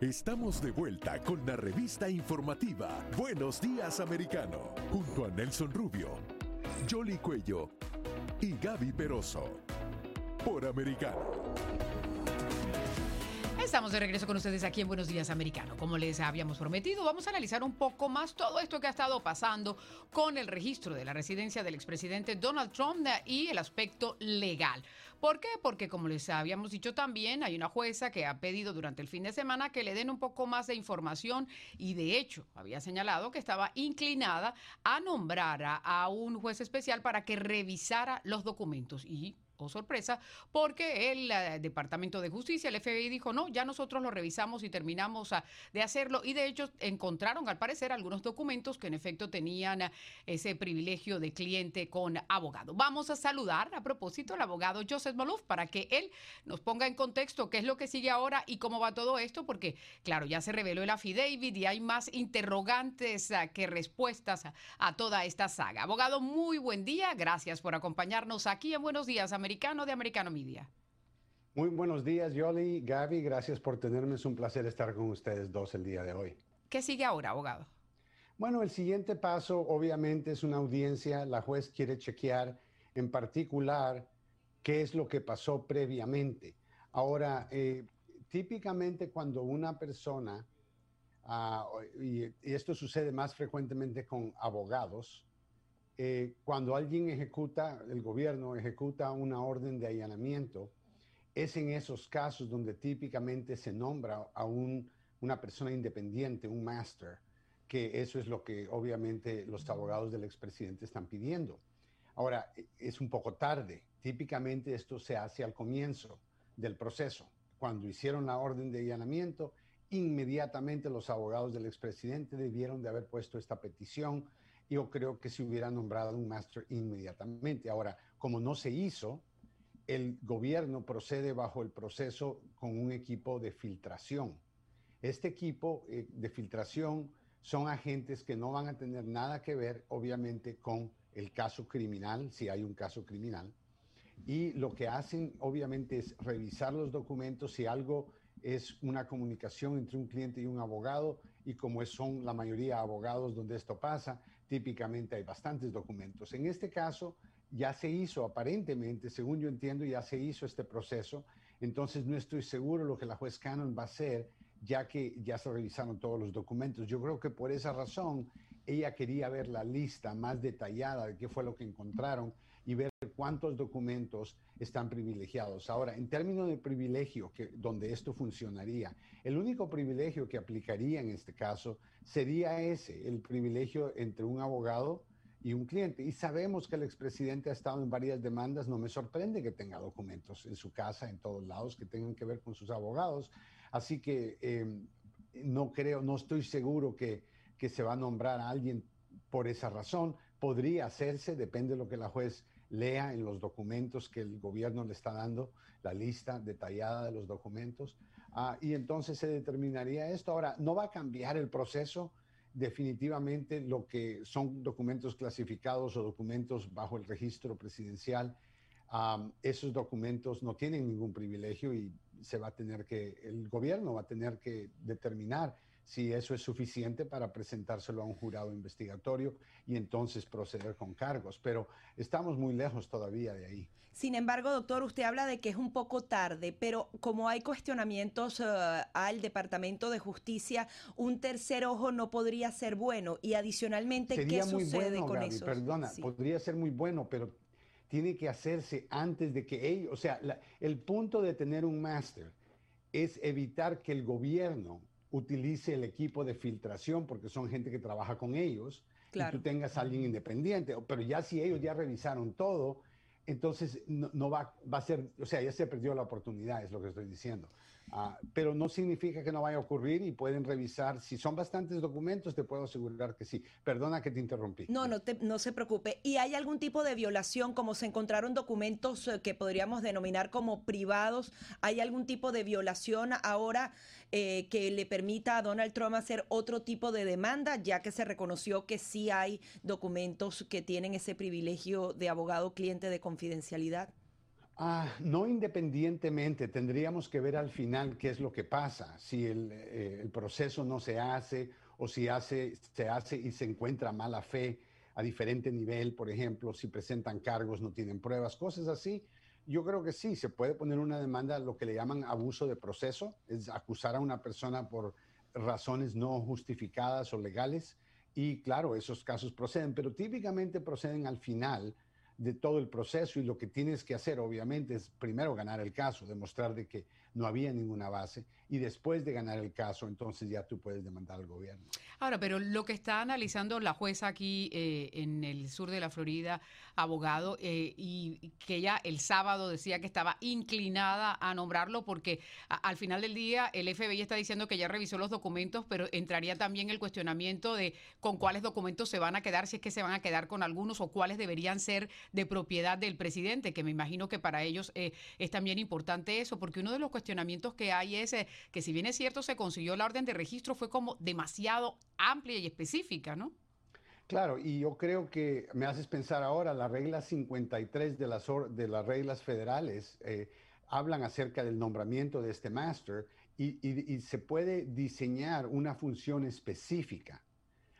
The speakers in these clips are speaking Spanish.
Estamos de vuelta con la revista informativa Buenos Días Americano, junto a Nelson Rubio, Jolly Cuello y Gaby Peroso, por Americano. Estamos de regreso con ustedes aquí en Buenos Días Americano. Como les habíamos prometido, vamos a analizar un poco más todo esto que ha estado pasando con el registro de la residencia del expresidente Donald Trump y el aspecto legal. ¿Por qué? Porque como les habíamos dicho también, hay una jueza que ha pedido durante el fin de semana que le den un poco más de información y de hecho había señalado que estaba inclinada a nombrar a, a un juez especial para que revisara los documentos y o sorpresa, porque el eh, Departamento de Justicia, el FBI, dijo, no, ya nosotros lo revisamos y terminamos ah, de hacerlo. Y de hecho encontraron, al parecer, algunos documentos que en efecto tenían ah, ese privilegio de cliente con abogado. Vamos a saludar a propósito al abogado Joseph Maluf para que él nos ponga en contexto qué es lo que sigue ahora y cómo va todo esto, porque claro, ya se reveló el affidavit y hay más interrogantes ah, que respuestas a, toda esta saga. Abogado, muy buen día. Gracias por acompañarnos aquí en Buenos Días, América americano de Americano Media. Muy buenos días, Yoli, Gaby, gracias por tenerme. Es un placer estar con ustedes dos el día de hoy. ¿Qué sigue ahora, abogado? Bueno, el siguiente paso obviamente es una audiencia. La juez quiere chequear en particular qué es lo que pasó previamente. Ahora, eh, típicamente cuando una persona, ah, y, esto sucede más frecuentemente con abogados, eh, cuando alguien ejecuta, el gobierno ejecuta una orden de allanamiento, es en esos casos donde típicamente se nombra a una persona independiente, un master, que eso es lo que obviamente los abogados del expresidente están pidiendo. Ahora, es un poco tarde. Típicamente esto se hace al comienzo del proceso. Cuando hicieron la orden de allanamiento, inmediatamente los abogados del expresidente debieron de haber puesto esta petición yo creo que se hubiera nombrado un máster inmediatamente. Ahora, como no se hizo, el gobierno procede bajo el proceso con un equipo de filtración. Este equipo eh, de filtración son agentes que no van a tener nada que ver, obviamente, con el caso criminal, si hay un caso criminal. Y lo que hacen, obviamente, es revisar los documentos si algo es una comunicación entre un cliente y un abogado, y como son la mayoría abogados donde esto pasa, típicamente hay bastantes documentos. En este caso, ya se hizo aparentemente, según yo entiendo, ya se hizo este proceso. Entonces, no estoy seguro lo que la juez Cannon va a hacer, ya que ya se revisaron todos los documentos. Yo creo que por esa razón ella quería ver la lista más detallada de qué fue lo que encontraron y ver cuántos documentos están privilegiados. Ahora, en términos de privilegio, que, donde esto funcionaría, el único privilegio que aplicaría en este caso sería ese, el privilegio entre un abogado y un cliente. Y sabemos que el expresidente ha estado en varias demandas, no me sorprende que tenga documentos en su casa, en todos lados, que tengan que ver con sus abogados. Así que em, no creo, no estoy seguro que, que se va a nombrar a alguien por esa razón. Podría hacerse, depende de lo que la juez lea en los documentos que el gobierno le está dando, la lista detallada de los documentos, ah, y entonces se determinaría esto. Ahora, no va a cambiar el proceso. Definitivamente lo que son documentos clasificados o documentos bajo el registro presidencial, esos documentos no tienen ningún privilegio y se va a tener que, el gobierno va a tener que determinar si eso es suficiente para presentárselo a un jurado investigatorio y entonces proceder con cargos. Pero estamos muy lejos todavía de ahí. Sin embargo, doctor, usted habla de que es un poco tarde, pero como hay cuestionamientos eh, al Departamento de Justicia, un tercer ojo no podría ser bueno. Y adicionalmente, ¿qué sucede con eso? Perdona, podría ser muy bueno, pero tiene que hacerse antes de que ellos, o sea, el punto de tener un máster es evitar que el gobierno utilice el equipo de filtración, porque son gente que trabaja con ellos, y tú tengas a alguien independiente. Pero ya si ellos ya revisaron todo, entonces no, va, va, a ser, o sea, ya se perdió la oportunidad, es lo que estoy diciendo. Ah, pero no significa que no vaya a ocurrir y pueden revisar. Si son bastantes documentos, te puedo asegurar que sí. Perdona que te interrumpí. No, no, no se preocupe. ¿Y hay algún tipo de violación, como se encontraron documentos eh, que podríamos denominar como privados? ¿Hay algún tipo de violación ahora eh, que le permita a Donald Trump hacer otro tipo de demanda, ya que se reconoció que sí hay documentos que tienen ese privilegio de abogado cliente de confidencialidad? Ah, no independientemente, tendríamos que ver al final qué es lo que pasa, si eh, el, proceso no se hace o si se hace y se encuentra mala fe a diferente nivel, por ejemplo, si presentan cargos, no tienen pruebas, cosas así. Yo creo que sí, se puede poner una demanda, lo que le llaman abuso de proceso, es acusar a una persona por razones no justificadas o legales. Y claro, esos casos proceden, pero típicamente proceden al final de todo el proceso y lo que tienes que hacer obviamente es primero ganar el caso, demostrar de que no había ninguna base y después de ganar el caso entonces ya tú puedes demandar al gobierno. Ahora, pero lo que está analizando la jueza aquí eh, en el sur de la Florida, abogado, eh, y que ella el sábado decía que estaba inclinada a nombrarlo porque al final del día el FBI está diciendo que ya revisó los documentos, pero entraría también el cuestionamiento de con cuáles documentos se van a quedar, si es que se van a quedar con algunos o cuáles deberían ser de propiedad del presidente, que me imagino que para ellos eh, es también importante eso, porque uno de los cuestionamientos que hay es que si bien es cierto se consiguió la orden de registro, fue como demasiado amplia y específica, ¿no? Claro, y yo creo que me haces pensar ahora, la regla 53 de las, de las reglas federales eh, hablan acerca del nombramiento de este máster y, y, se puede diseñar una función específica.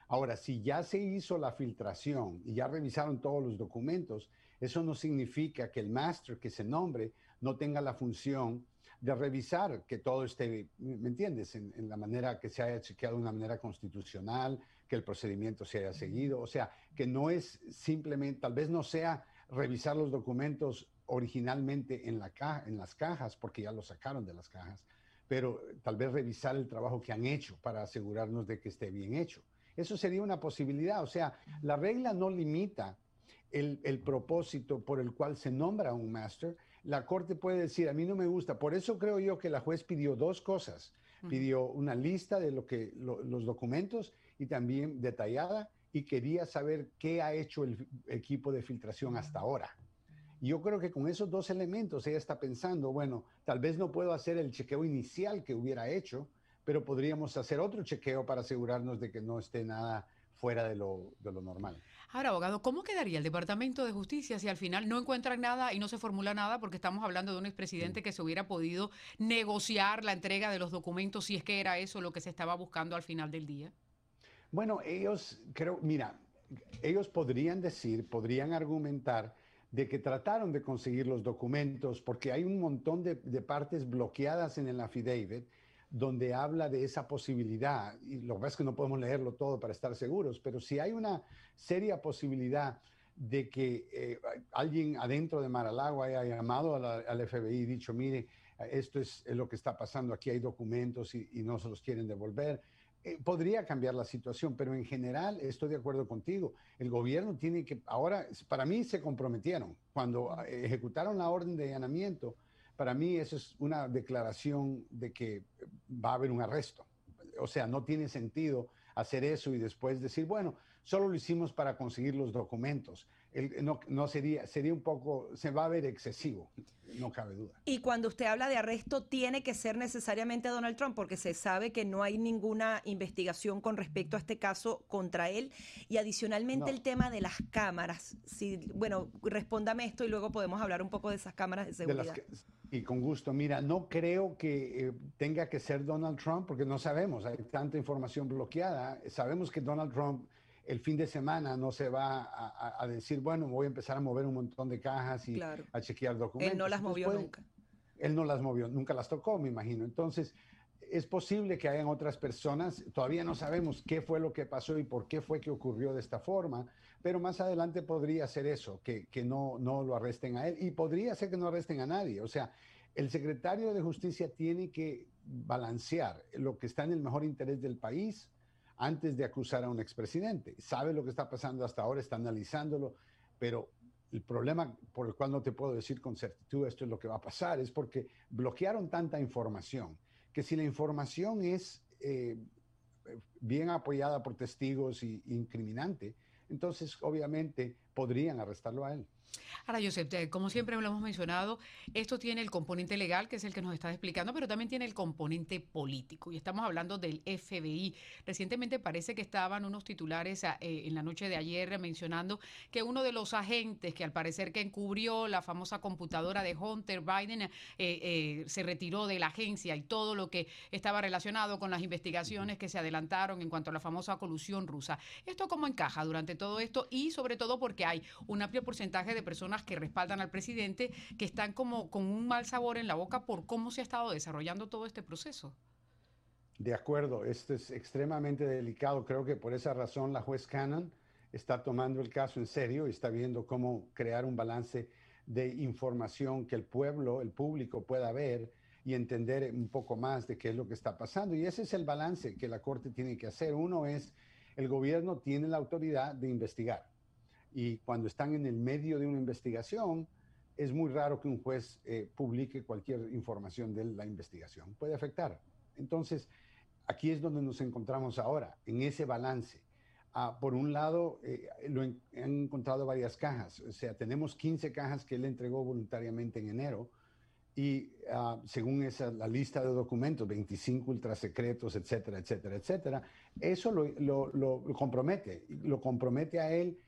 Ahora, si ya se hizo la filtración y ya revisaron todos los documentos, eso no significa que el máster que se nombre no tenga la función de revisar que todo esté, ¿me entiendes?, en, la manera que se haya chequeado de una manera constitucional, que el procedimiento se haya seguido, o sea, que no es simplemente, tal vez no sea revisar los documentos originalmente en, la caja, en las cajas, porque ya los sacaron de las cajas, pero tal vez revisar el trabajo que han hecho para asegurarnos de que esté bien hecho. Eso sería una posibilidad, o sea, la regla no limita el, el propósito por el cual se nombra un máster, la Corte puede decir, a mí no me gusta. Por eso creo yo que la juez pidió dos cosas. Pidió una lista de lo que, los documentos y también detallada y quería saber qué ha hecho el equipo de filtración hasta ahora. Y yo creo que con esos dos elementos ella está pensando, bueno, tal vez no puedo hacer el chequeo inicial que hubiera hecho, pero podríamos hacer otro chequeo para asegurarnos de que no esté nada fuera de lo, de lo normal. Ahora, abogado, ¿cómo quedaría el Departamento de Justicia si al final no encuentran nada y no se formula nada? Porque estamos hablando de un expresidente que se hubiera podido negociar la entrega de los documentos si es que era eso lo que se estaba buscando al final del día. Bueno, ellos, creo, mira, ellos podrían decir, podrían argumentar de que trataron de conseguir los documentos porque hay un montón de, de partes bloqueadas en el affidavit donde habla de esa posibilidad, y lo que pasa es que no podemos leerlo todo para estar seguros, pero si hay una seria posibilidad de que eh, alguien adentro de Mar-a-Lago haya llamado al FBI y dicho, mire, esto es, lo que está pasando, aquí hay documentos y, no se los quieren devolver, eh, podría cambiar la situación, pero en general estoy de acuerdo contigo. El gobierno tiene que, ahora, para mí se comprometieron, cuando ejecutaron la orden de allanamiento, para mí eso es una declaración de que va a haber un arresto. O sea, no tiene sentido hacer eso y después decir, bueno, solo lo hicimos para conseguir los documentos no, no, sería, sería un poco, se va a ver excesivo, no cabe duda. Y cuando usted habla de arresto, tiene que ser necesariamente Donald Trump, porque se sabe que no hay ninguna investigación con respecto a este caso contra él. Y adicionalmente el tema de las cámaras. Si, bueno, respóndame esto y luego podemos hablar un poco de esas cámaras de seguridad. Y con gusto, mira, no creo que eh, tenga que ser Donald Trump, porque no sabemos, hay tanta información bloqueada. Sabemos que Donald Trump el fin de semana no se va a, decir, bueno, voy a empezar a mover un montón de cajas y a chequear documentos. Él no las movió nunca. Él no las movió, nunca las tocó, me imagino. Entonces, es posible que hayan otras personas, todavía no sabemos qué fue lo que pasó y por qué fue que ocurrió de esta forma, pero más adelante podría ser eso, que, no, no lo arresten a él y podría ser que no arresten a nadie. O sea, el secretario de Justicia tiene que balancear lo que está en el mejor interés del país antes de acusar a un expresidente. Sabe lo que está pasando hasta ahora, está analizándolo, pero el problema por el cual no te puedo decir con certitud esto es lo que va a pasar es porque bloquearon tanta información que si la información es eh, bien apoyada por testigos y incriminante, entonces obviamente podrían arrestarlo a él. Ahora, Josep, eh, como siempre lo hemos mencionado, esto tiene el componente legal, que es el que nos estás explicando, pero también tiene el componente político. Y estamos hablando del FBI. Recientemente parece que estaban unos titulares ah, eh, en la noche de ayer mencionando que uno de los agentes que al parecer que encubrió la famosa computadora de Hunter Biden eh, se retiró de la agencia y todo lo que estaba relacionado con las investigaciones que se adelantaron en cuanto a la famosa colusión rusa. ¿Esto cómo encaja durante todo esto? Y sobre todo porque hay un amplio porcentaje de personas que respaldan al presidente que están como con un mal sabor en la boca por cómo se ha estado desarrollando todo este proceso. De acuerdo, esto es extremadamente delicado. Creo que por esa razón la juez Cannon está tomando el caso en serio y está viendo cómo crear un balance de información que el pueblo, el público pueda ver y entender un poco más de qué es lo que está pasando. Y ese es el balance que la Corte tiene que hacer. Uno es, el gobierno tiene la autoridad de investigar y cuando están en el medio de una investigación, es muy raro que un juez eh, publique cualquier información de la investigación. Puede afectar. Entonces, aquí es donde nos encontramos ahora, en ese balance. Ah, por un lado, eh, lo han encontrado varias cajas, o sea, tenemos 15 cajas que él entregó voluntariamente en enero y ah, según esa, la lista de documentos, 25 ultrasecretos, etcétera, etcétera, etcétera, eso lo, lo, compromete, lo compromete a él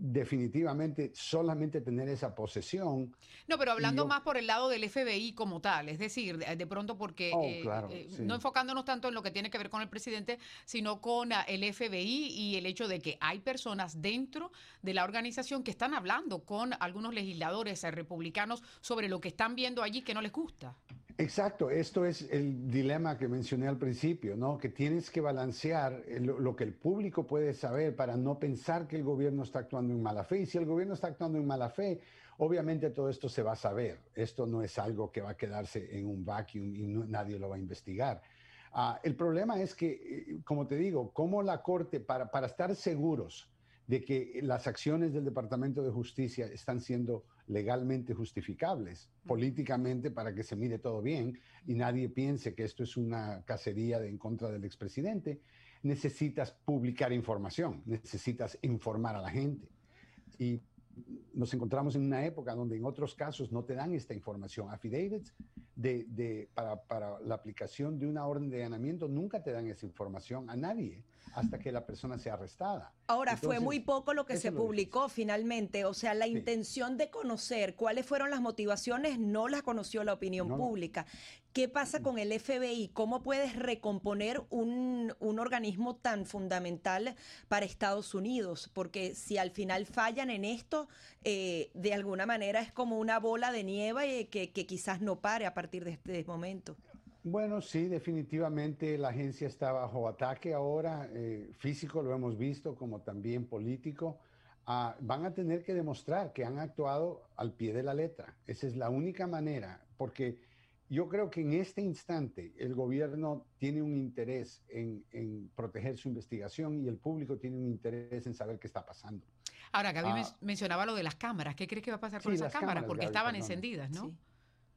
definitivamente solamente tener esa posesión. No, pero hablando más por el lado del FBI como tal, es decir, de, pronto porque oh, eh, eh, no enfocándonos tanto en lo que tiene que ver con el presidente, sino con ah, el FBI y el hecho de que hay personas dentro de la organización que están hablando con algunos legisladores republicanos sobre lo que están viendo allí que no les gusta. Exacto, esto es el dilema que mencioné al principio, ¿no? Que tienes que balancear lo, que el público puede saber para no pensar que el gobierno está actuando en mala fe. Y si el gobierno está actuando en mala fe, obviamente todo esto se va a saber. Esto no es algo que va a quedarse en un vacuum y nadie lo va a investigar. Ah, el problema es que, eh, como te digo, como la Corte, para, para estar seguros de que las acciones del Departamento de Justicia están siendo legalmente justificables, políticamente para que se mire todo bien y nadie piense que esto es una cacería de, en contra del expresidente, necesitas publicar información, necesitas informar a la gente. Y nos encontramos en una época donde en otros casos no te dan esta información. Affidavits de, de, para, para, la aplicación de una orden de allanamiento nunca te dan esa información a nadie hasta que la persona sea arrestada. Ahora, fue muy poco lo que se publicó finalmente, o sea, la intención de conocer cuáles fueron las motivaciones no las conoció la opinión pública. ¿Qué pasa con el FBI? ¿Cómo puedes recomponer un, organismo tan fundamental para Estados Unidos? Porque si al final fallan en esto, eh, de alguna manera es como una bola de nieve que, que quizás no pare a partir de este momento. Bueno, sí, definitivamente la agencia está bajo ataque ahora, eh, físico lo hemos visto, como también político. Ah, van a tener que demostrar que han actuado al pie de la letra. Esa es la única manera, porque yo creo que en este instante el gobierno tiene un interés en, proteger su investigación y el público tiene un interés en saber qué está pasando. Ahora, Gaby ah, mencionaba lo de las cámaras. ¿Qué crees que va a pasar con esas cámaras? Porque estaban encendidas, ¿no?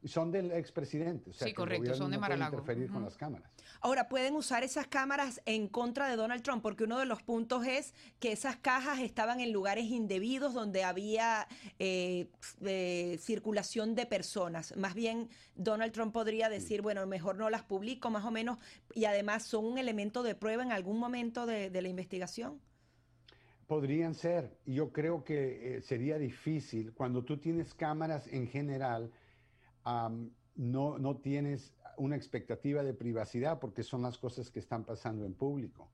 Son del expresidente. O sea, sí, correcto, son de no interferir con las cámaras. Ahora, pueden usar esas cámaras en contra de Donald Trump, porque uno de los puntos es que esas cajas estaban en lugares indebidos donde había eh, eh, circulación de personas. Más bien, Donald Trump podría decir, bueno, mejor no las publico, más o menos, y además son un elemento de prueba en algún momento de, la investigación. Podrían ser. Yo creo que eh, sería difícil cuando tú tienes cámaras en general no, no tienes una expectativa de privacidad porque son las cosas que están pasando en público.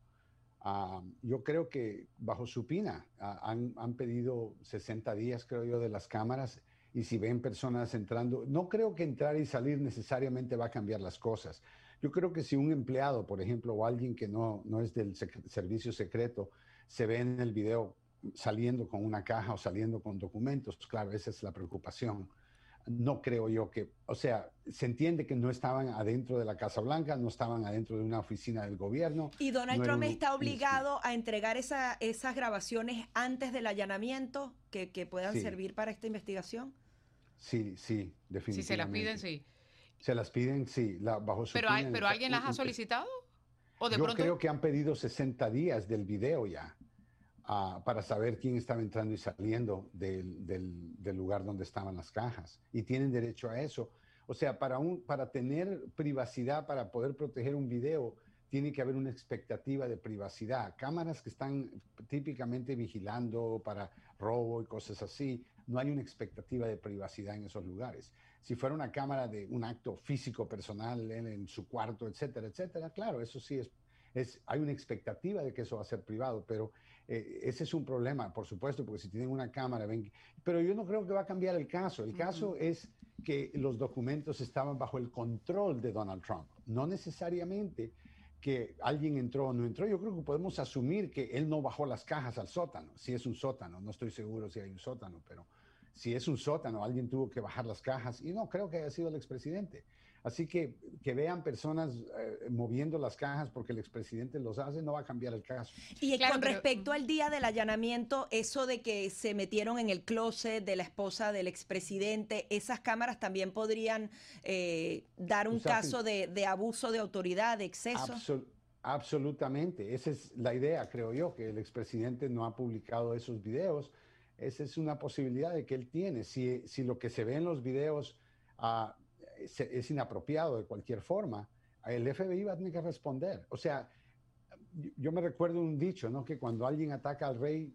yo creo que bajo supina han, han, pedido 60 días, creo yo, de las cámaras y si ven personas entrando, no creo que entrar y salir necesariamente va a cambiar las cosas. Yo creo que si un empleado, por ejemplo, o alguien que no, no es del servicio secreto, se ve en el video saliendo con una caja o saliendo con documentos, claro, esa es la preocupación. No creo yo que, o sea, se entiende que no estaban adentro de la Casa Blanca, no estaban adentro de una oficina del gobierno. ¿Y Donald Trump está obligado a entregar esa, esas grabaciones antes del allanamiento que, puedan servir para esta investigación? Sí, sí, definitivamente. Si se las piden, sí. Se las piden, sí, la, bajo su Pero, ¿pero alguien las ha solicitado? ¿O de Yo creo que han pedido 60 días del video ya para saber quién estaba entrando y saliendo del, lugar donde estaban las cajas. Y tienen derecho a eso. O sea, para, para tener privacidad, para poder proteger un video, tiene que haber una expectativa de privacidad. Cámaras que están típicamente vigilando para robo y cosas así, no hay una expectativa de privacidad en esos lugares. Si fuera una cámara de un acto físico personal en, en su cuarto, etcétera, etcétera, claro, eso sí es, es, hay una expectativa de que eso va a ser privado, pero eh, ese es un problema, por supuesto, porque si tienen una cámara, ven, pero yo no creo que va a cambiar el caso. El caso es que los documentos estaban bajo el control de Donald Trump, no necesariamente que alguien entró o no entró. Yo creo que podemos asumir que él no bajó las cajas al sótano, si es un sótano, no estoy seguro si hay un sótano, pero si es un sótano, alguien tuvo que bajar las cajas y no creo que haya sido el expresidente. Así que que vean personas eh, moviendo las cajas porque el expresidente los hace no va a cambiar el caso. Y con respecto al día del allanamiento, eso de que se metieron en el closet de la esposa del expresidente, esas cámaras también podrían eh, dar un caso de, abuso de autoridad, de exceso. absolutamente, esa es la idea, creo yo, que el expresidente no ha publicado esos videos. Esa es una posibilidad de que él tiene. Si, si lo que se ve en los videos... Uh, es, inapropiado de cualquier forma, el FBI va a tener que responder. O sea, yo me recuerdo un dicho, ¿no? Que cuando alguien ataca al rey,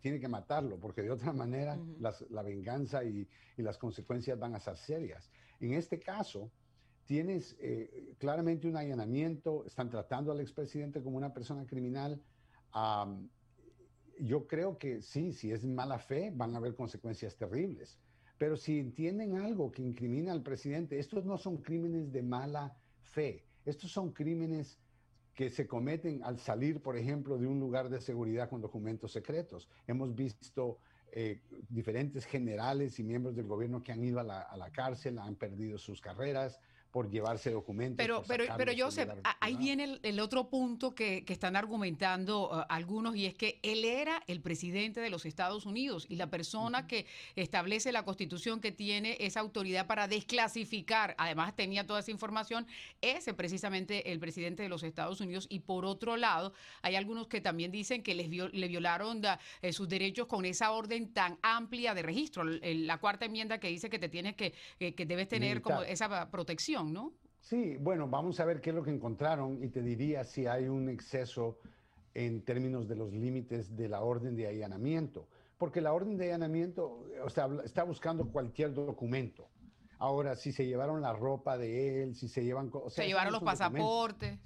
tiene que matarlo, porque de otra manera la venganza y, las consecuencias van a ser serias. En este caso, tienes eh, claramente un allanamiento, están tratando al expresidente como una persona criminal. yo creo que sí, si es mala fe, van a haber consecuencias terribles. Pero si entienden algo que incrimina al presidente, estos no son crímenes de mala fe, estos son crímenes que se cometen al salir, por ejemplo, de un lugar de seguridad con documentos secretos. Hemos visto eh, diferentes generales y miembros del gobierno que han ido a la, a la cárcel, han perdido sus carreras, por llevarse documentos. Pero, pero, pero Joseph, ahí viene el, otro punto que, están argumentando uh, algunos y es que él era el presidente de los Estados Unidos y la persona que establece la constitución que tiene esa autoridad para desclasificar, además tenía toda esa información, ese precisamente el presidente de los Estados Unidos y por otro lado hay algunos que también dicen que les le violaron eh, sus derechos con esa orden tan amplia de registro, la cuarta enmienda que dice que te tienes que, que debes tener como esa protección. ¿No? Sí, bueno, vamos a ver qué es lo que encontraron y te diría si hay un exceso en términos de los límites de la orden de allanamiento, porque la orden de allanamiento o sea, está buscando cualquier documento. Ahora, si se llevaron la ropa de él, si se llevan... O se llevaron los pasaportes.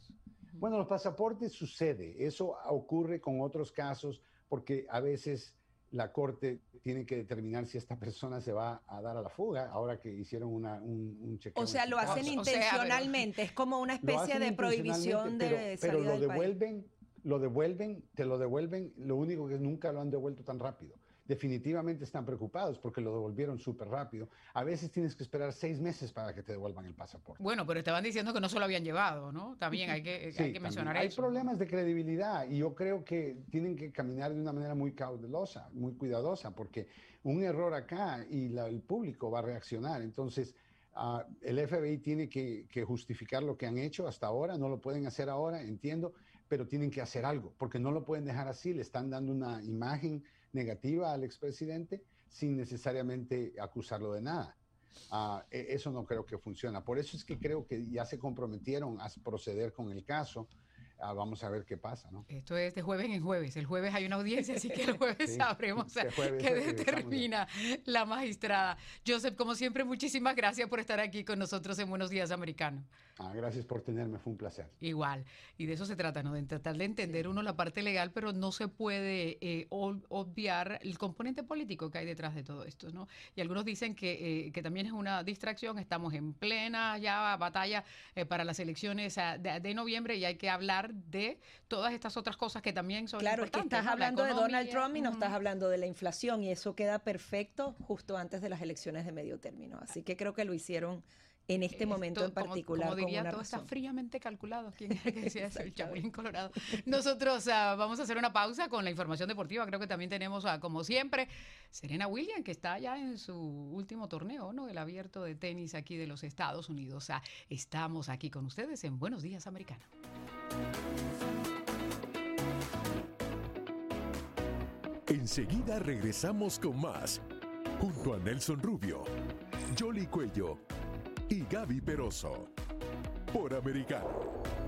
Bueno, los pasaportes sucede, eso ocurre con otros casos porque a veces la Corte tiene que determinar si esta persona se va a dar a la fuga ahora que hicieron una, un, un chequeo. O sea, lo hacen intencionalmente, es como una especie de prohibición de Pero, lo devuelven, lo devuelven, te lo devuelven, lo único que nunca lo han devuelto tan rápido definitivamente están preocupados porque lo devolvieron súper rápido. A veces tienes que esperar seis meses para que te devuelvan el pasaporte. Bueno, pero estaban diciendo que no se lo habían llevado, ¿no? También hay que, hay que mencionar eso. Hay problemas de credibilidad y yo creo que tienen que caminar de una manera muy cautelosa, muy cuidadosa, porque un error acá y el público va a reaccionar. Entonces, ah, el FBI tiene que, que justificar lo que han hecho hasta ahora, no lo pueden hacer ahora, entiendo, pero tienen que hacer algo, porque no lo pueden dejar así, le están dando una imagen negativa al expresidente sin necesariamente acusarlo de nada. Ah, e, eso no creo que funciona. Por eso es que creo que ya se comprometieron a proceder con el caso. Ah, vamos a ver qué pasa, ¿no? Esto es de jueves en jueves. El jueves hay una audiencia, así que el jueves sabremos este qué determina la magistrada. Joseph, como siempre, muchísimas gracias por estar aquí con nosotros en Buenos Días Americano. Ah, gracias por tenerme, fue un placer. Igual, y de eso se trata, ¿no? De tratar de entender uno la parte legal, pero no se puede eh, obviar el componente político que hay detrás de todo esto, ¿no? Y algunos dicen que, eh, que también es una distracción, estamos en plena ya batalla eh, para las elecciones ah, de, noviembre y hay que hablar de todas estas otras cosas que también son claro, importantes. Claro, que estás hablando de Donald Trump y no estás hablando de la inflación y eso queda perfecto justo antes de las elecciones de medio término. Así que creo que lo hicieron en este momento en particular. Como, diría, todo está fríamente calculado. ¿Quién es que decía eso? El Chapulín Colorado. Nosotros ah, vamos a hacer una pausa con la información deportiva. Creo que también tenemos, uh, como siempre, Serena Williams, que está ya en su último torneo, ¿no? El abierto de tenis aquí de los Estados Unidos. Uh, estamos aquí con ustedes en Buenos Días, Americano. Enseguida regresamos con más, junto a Nelson Rubio, Jolly Cuello y Gaby Peroso. Por Americano.